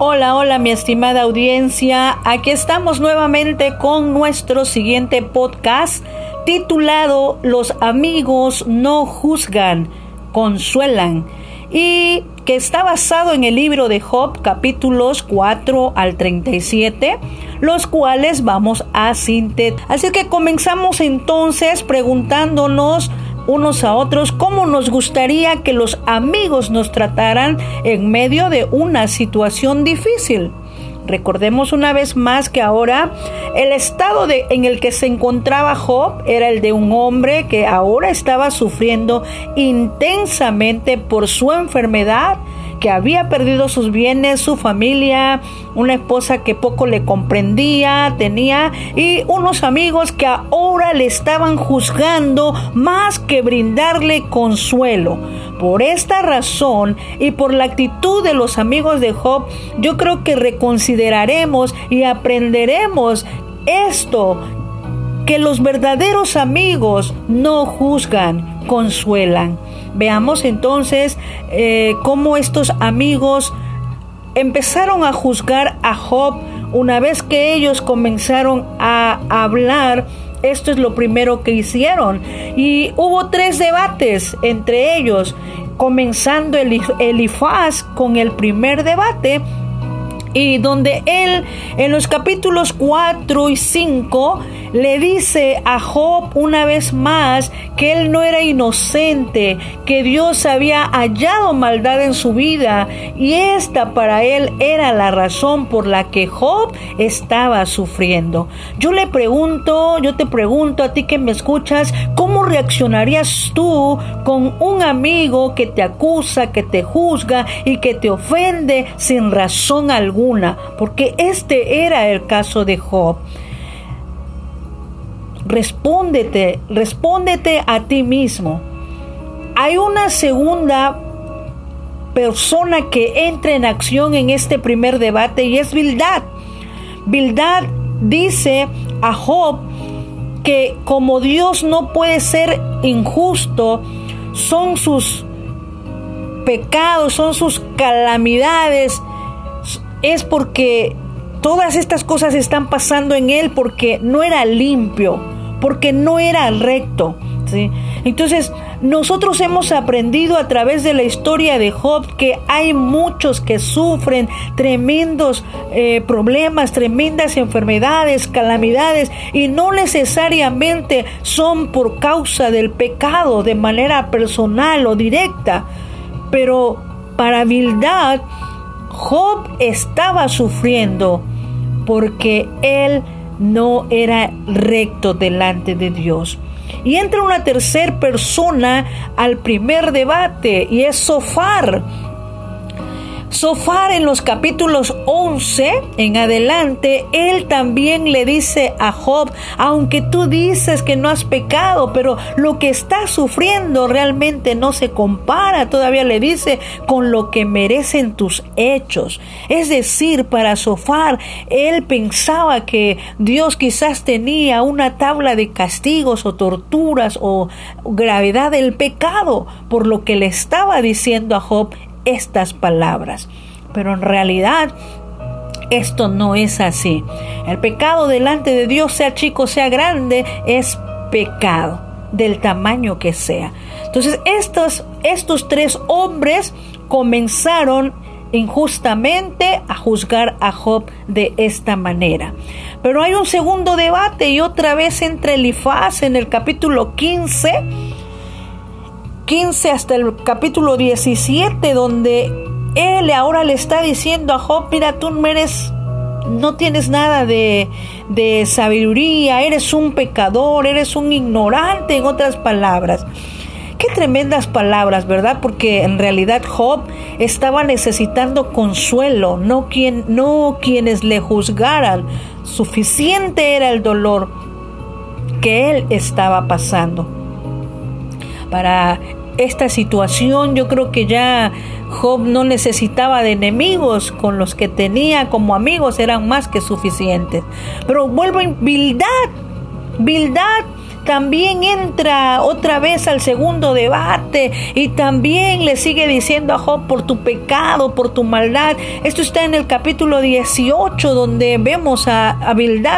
Hola, hola mi estimada audiencia. Aquí estamos nuevamente con nuestro siguiente podcast titulado Los amigos no juzgan, consuelan y que está basado en el libro de Job capítulos 4 al 37, los cuales vamos a sintetizar. Así que comenzamos entonces preguntándonos unos a otros cómo nos gustaría que los amigos nos trataran en medio de una situación difícil. Recordemos una vez más que ahora el estado de, en el que se encontraba Job era el de un hombre que ahora estaba sufriendo intensamente por su enfermedad que había perdido sus bienes, su familia, una esposa que poco le comprendía, tenía y unos amigos que ahora le estaban juzgando más que brindarle consuelo. Por esta razón y por la actitud de los amigos de Job, yo creo que reconsideraremos y aprenderemos esto, que los verdaderos amigos no juzgan, consuelan. Veamos entonces eh, cómo estos amigos empezaron a juzgar a Job una vez que ellos comenzaron a hablar. Esto es lo primero que hicieron. Y hubo tres debates entre ellos, comenzando Elifaz con el primer debate y donde él en los capítulos 4 y 5 le dice a Job una vez más que él no era inocente, que Dios había hallado maldad en su vida y esta para él era la razón por la que Job estaba sufriendo. Yo le pregunto, yo te pregunto a ti que me escuchas, ¿cómo reaccionarías tú con un amigo que te acusa, que te juzga y que te ofende sin razón alguna? Porque este era el caso de Job respóndete, respóndete a ti mismo. Hay una segunda persona que entra en acción en este primer debate y es Bildad. Bildad dice a Job que como Dios no puede ser injusto, son sus pecados, son sus calamidades, es porque todas estas cosas están pasando en él porque no era limpio porque no era recto. ¿sí? Entonces, nosotros hemos aprendido a través de la historia de Job que hay muchos que sufren tremendos eh, problemas, tremendas enfermedades, calamidades, y no necesariamente son por causa del pecado de manera personal o directa. Pero para Bildad, Job estaba sufriendo porque él no era recto delante de Dios. Y entra una tercera persona al primer debate y es Sofar. Sofar en los capítulos 11 en adelante, él también le dice a Job, aunque tú dices que no has pecado, pero lo que estás sufriendo realmente no se compara, todavía le dice, con lo que merecen tus hechos. Es decir, para Sofar, él pensaba que Dios quizás tenía una tabla de castigos o torturas o gravedad del pecado, por lo que le estaba diciendo a Job, estas palabras. Pero en realidad esto no es así. El pecado delante de Dios, sea chico, sea grande, es pecado, del tamaño que sea. Entonces estos, estos tres hombres comenzaron injustamente a juzgar a Job de esta manera. Pero hay un segundo debate y otra vez entre Elifaz en el capítulo 15 15 hasta el capítulo 17, donde él ahora le está diciendo a Job, mira, tú no eres, no tienes nada de, de sabiduría, eres un pecador, eres un ignorante, en otras palabras. Qué tremendas palabras, ¿verdad? Porque en realidad Job estaba necesitando consuelo, no, no quienes le juzgaran. Suficiente era el dolor que él estaba pasando para esta situación. Yo creo que ya Job no necesitaba de enemigos, con los que tenía como amigos eran más que suficientes. Pero vuelvo en Bildad. Bildad también entra otra vez al segundo debate y también le sigue diciendo a Job por tu pecado, por tu maldad. Esto está en el capítulo 18 donde vemos a, a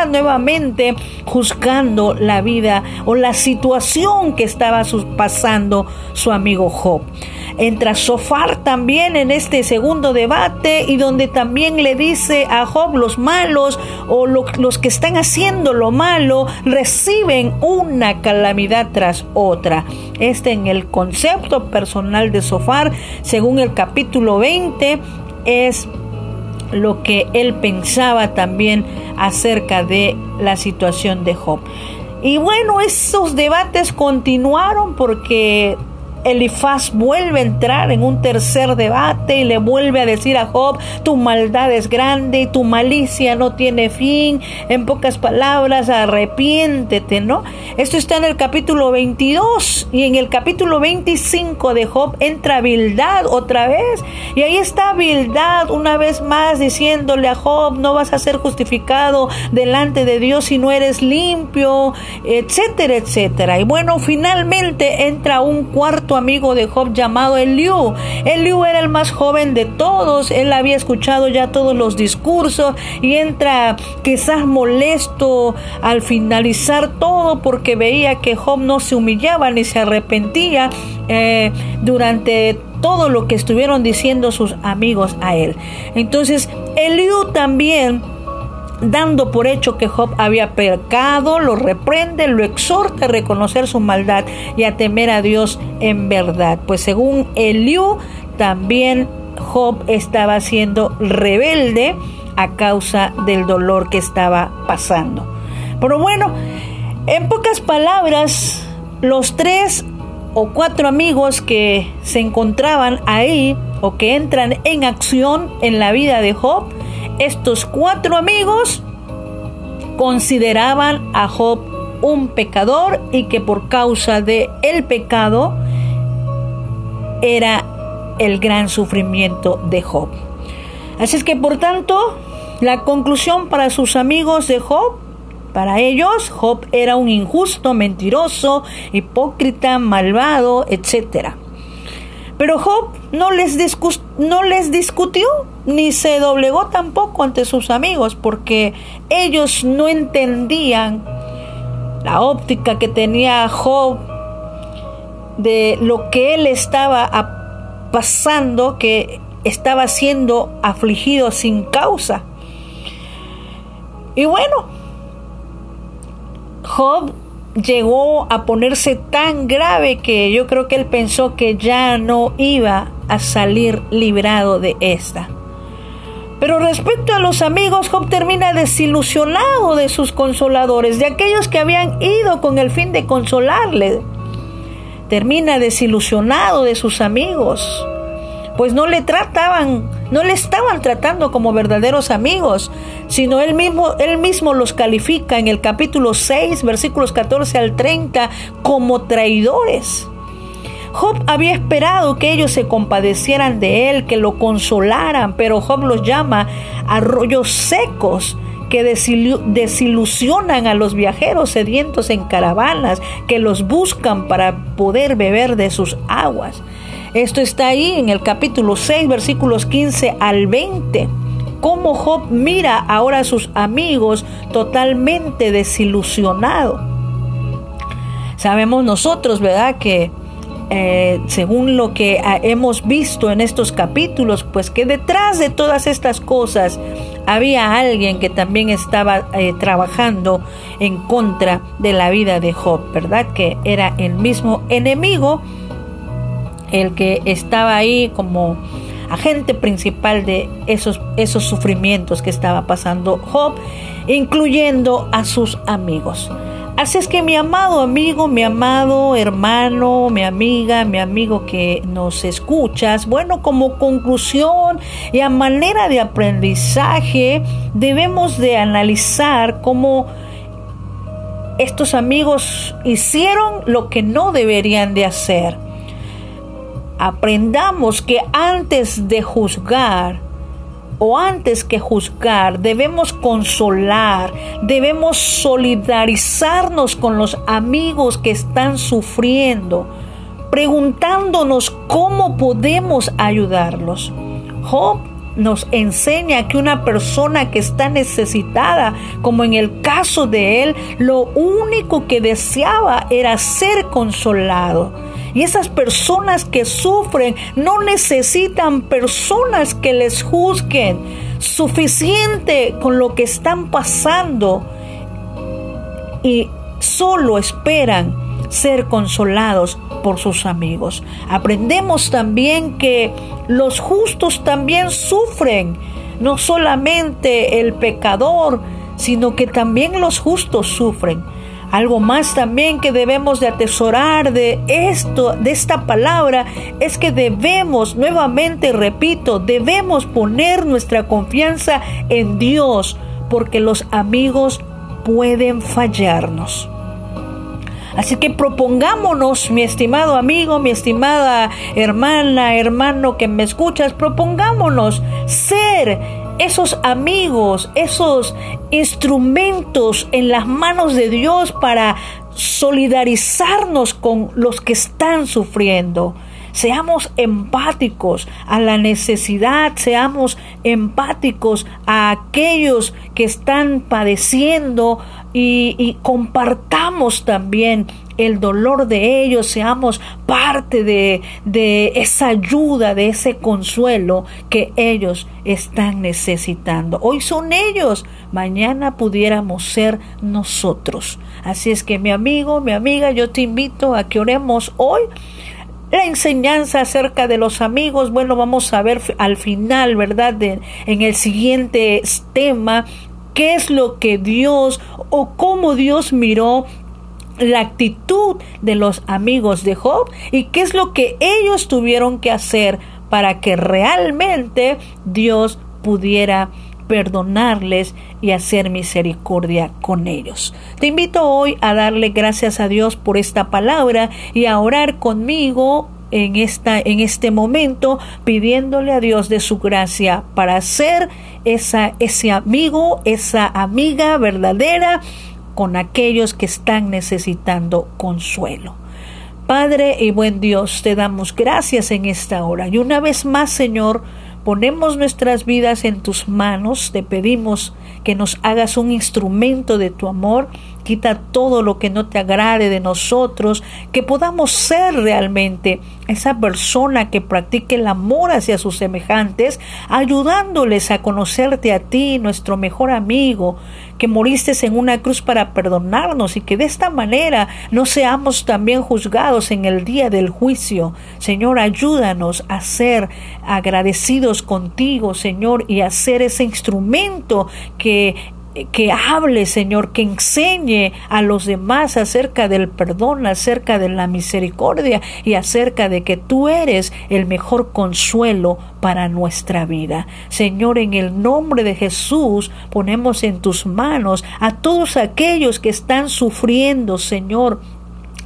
nuevamente juzgando la vida o la situación que estaba pasando su amigo Job. Entra Sofar también en este segundo debate y donde también le dice a Job los malos o los que están haciendo lo malo reciben una calamidad tras otra. Este en el concepto personal de Sofar, según el capítulo 20, es lo que él pensaba también acerca de la situación de Job. Y bueno, esos debates continuaron porque Elifaz vuelve a entrar en un tercer debate y le vuelve a decir a Job, tu maldad es grande y tu malicia no tiene fin. En pocas palabras, arrepiéntete, ¿no? Esto está en el capítulo 22 y en el capítulo 25 de Job entra Bildad otra vez. Y ahí está Bildad una vez más diciéndole a Job, no vas a ser justificado delante de Dios si no eres limpio, etcétera, etcétera. Y bueno, finalmente entra un cuarto amigo de Job llamado Eliú. Eliú era el más joven de todos, él había escuchado ya todos los discursos y entra quizás molesto al finalizar todo porque veía que Job no se humillaba ni se arrepentía eh, durante todo lo que estuvieron diciendo sus amigos a él. Entonces, Eliú también dando por hecho que Job había pecado, lo reprende, lo exhorta a reconocer su maldad y a temer a Dios en verdad. Pues según Eliú, también Job estaba siendo rebelde a causa del dolor que estaba pasando. Pero bueno, en pocas palabras, los tres o cuatro amigos que se encontraban ahí o que entran en acción en la vida de Job, estos cuatro amigos consideraban a Job un pecador y que por causa de el pecado era el gran sufrimiento de Job. Así es que por tanto, la conclusión para sus amigos de Job, para ellos, Job era un injusto, mentiroso, hipócrita, malvado, etc. Pero Job no les, no les discutió ni se doblegó tampoco ante sus amigos porque ellos no entendían la óptica que tenía Job de lo que él estaba pasando, que estaba siendo afligido sin causa. Y bueno, Job llegó a ponerse tan grave que yo creo que él pensó que ya no iba a salir librado de esta. Pero respecto a los amigos, Job termina desilusionado de sus consoladores, de aquellos que habían ido con el fin de consolarle. Termina desilusionado de sus amigos, pues no le trataban, no le estaban tratando como verdaderos amigos, sino él mismo, él mismo los califica en el capítulo 6, versículos 14 al 30, como traidores. Job había esperado que ellos se compadecieran de él, que lo consolaran, pero Job los llama arroyos secos que desilusionan a los viajeros sedientos en caravanas, que los buscan para poder beber de sus aguas. Esto está ahí en el capítulo 6, versículos 15 al 20. Cómo Job mira ahora a sus amigos totalmente desilusionado. Sabemos nosotros, ¿verdad?, que eh, según lo que ah, hemos visto en estos capítulos, pues que detrás de todas estas cosas había alguien que también estaba eh, trabajando en contra de la vida de Job, ¿verdad? Que era el mismo enemigo, el que estaba ahí como agente principal de esos, esos sufrimientos que estaba pasando Job, incluyendo a sus amigos. Así es que mi amado amigo, mi amado hermano, mi amiga, mi amigo que nos escuchas, bueno, como conclusión y a manera de aprendizaje, debemos de analizar cómo estos amigos hicieron lo que no deberían de hacer. Aprendamos que antes de juzgar, o antes que juzgar, debemos consolar, debemos solidarizarnos con los amigos que están sufriendo, preguntándonos cómo podemos ayudarlos. Job nos enseña que una persona que está necesitada, como en el caso de él, lo único que deseaba era ser consolado. Y esas personas que sufren no necesitan personas que les juzguen. Suficiente con lo que están pasando. Y solo esperan ser consolados por sus amigos. Aprendemos también que los justos también sufren, no solamente el pecador, sino que también los justos sufren. Algo más también que debemos de atesorar de esto, de esta palabra, es que debemos, nuevamente repito, debemos poner nuestra confianza en Dios, porque los amigos pueden fallarnos. Así que propongámonos, mi estimado amigo, mi estimada hermana, hermano que me escuchas, propongámonos ser esos amigos, esos instrumentos en las manos de Dios para solidarizarnos con los que están sufriendo. Seamos empáticos a la necesidad, seamos empáticos a aquellos que están padeciendo y, compartamos también el dolor de ellos, seamos parte de, de, esa ayuda, de ese consuelo que ellos están necesitando. Hoy son ellos, mañana pudiéramos ser nosotros. Así es que mi amigo, mi amiga, yo te invito a que oremos hoy la enseñanza acerca de los amigos, bueno, vamos a ver al final, ¿verdad? en el siguiente tema, qué es lo que Dios o cómo Dios miró la actitud de los amigos de Job y qué es lo que ellos tuvieron que hacer para que realmente Dios pudiera perdonarles y hacer misericordia con ellos. Te invito hoy a darle gracias a Dios por esta palabra y a orar conmigo en esta en este momento pidiéndole a Dios de su gracia para ser esa ese amigo, esa amiga verdadera con aquellos que están necesitando consuelo. Padre y buen Dios, te damos gracias en esta hora. Y una vez más, Señor, ponemos nuestras vidas en tus manos, te pedimos que nos hagas un instrumento de tu amor, quita todo lo que no te agrade de nosotros, que podamos ser realmente esa persona que practique el amor hacia sus semejantes, ayudándoles a conocerte a ti, nuestro mejor amigo, que moriste en una cruz para perdonarnos y que de esta manera no seamos también juzgados en el día del juicio. Señor, ayúdanos a ser agradecidos contigo, Señor, y a ser ese instrumento que que hable, Señor, que enseñe a los demás acerca del perdón, acerca de la misericordia y acerca de que tú eres el mejor consuelo para nuestra vida. Señor, en el nombre de Jesús ponemos en tus manos a todos aquellos que están sufriendo, Señor,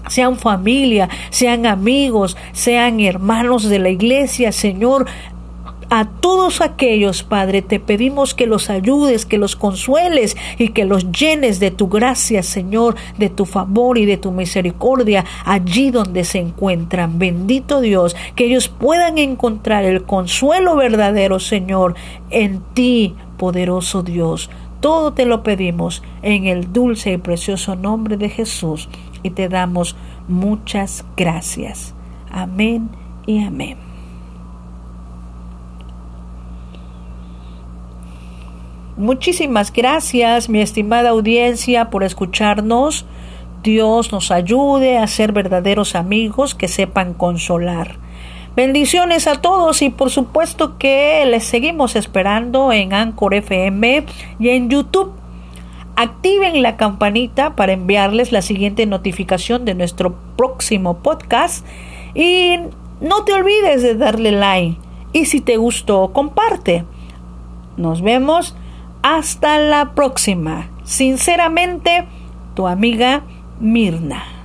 sean familia, sean amigos, sean hermanos de la iglesia, Señor, a todos aquellos, Padre, te pedimos que los ayudes, que los consueles y que los llenes de tu gracia, Señor, de tu favor y de tu misericordia allí donde se encuentran. Bendito Dios, que ellos puedan encontrar el consuelo verdadero, Señor, en ti, poderoso Dios. Todo te lo pedimos en el dulce y precioso nombre de Jesús y te damos muchas gracias. Amén y amén. Muchísimas gracias, mi estimada audiencia, por escucharnos. Dios nos ayude a ser verdaderos amigos que sepan consolar. Bendiciones a todos y por supuesto que les seguimos esperando en Anchor FM y en YouTube. Activen la campanita para enviarles la siguiente notificación de nuestro próximo podcast y no te olvides de darle like y si te gustó comparte. Nos vemos hasta la próxima. Sinceramente, tu amiga Mirna.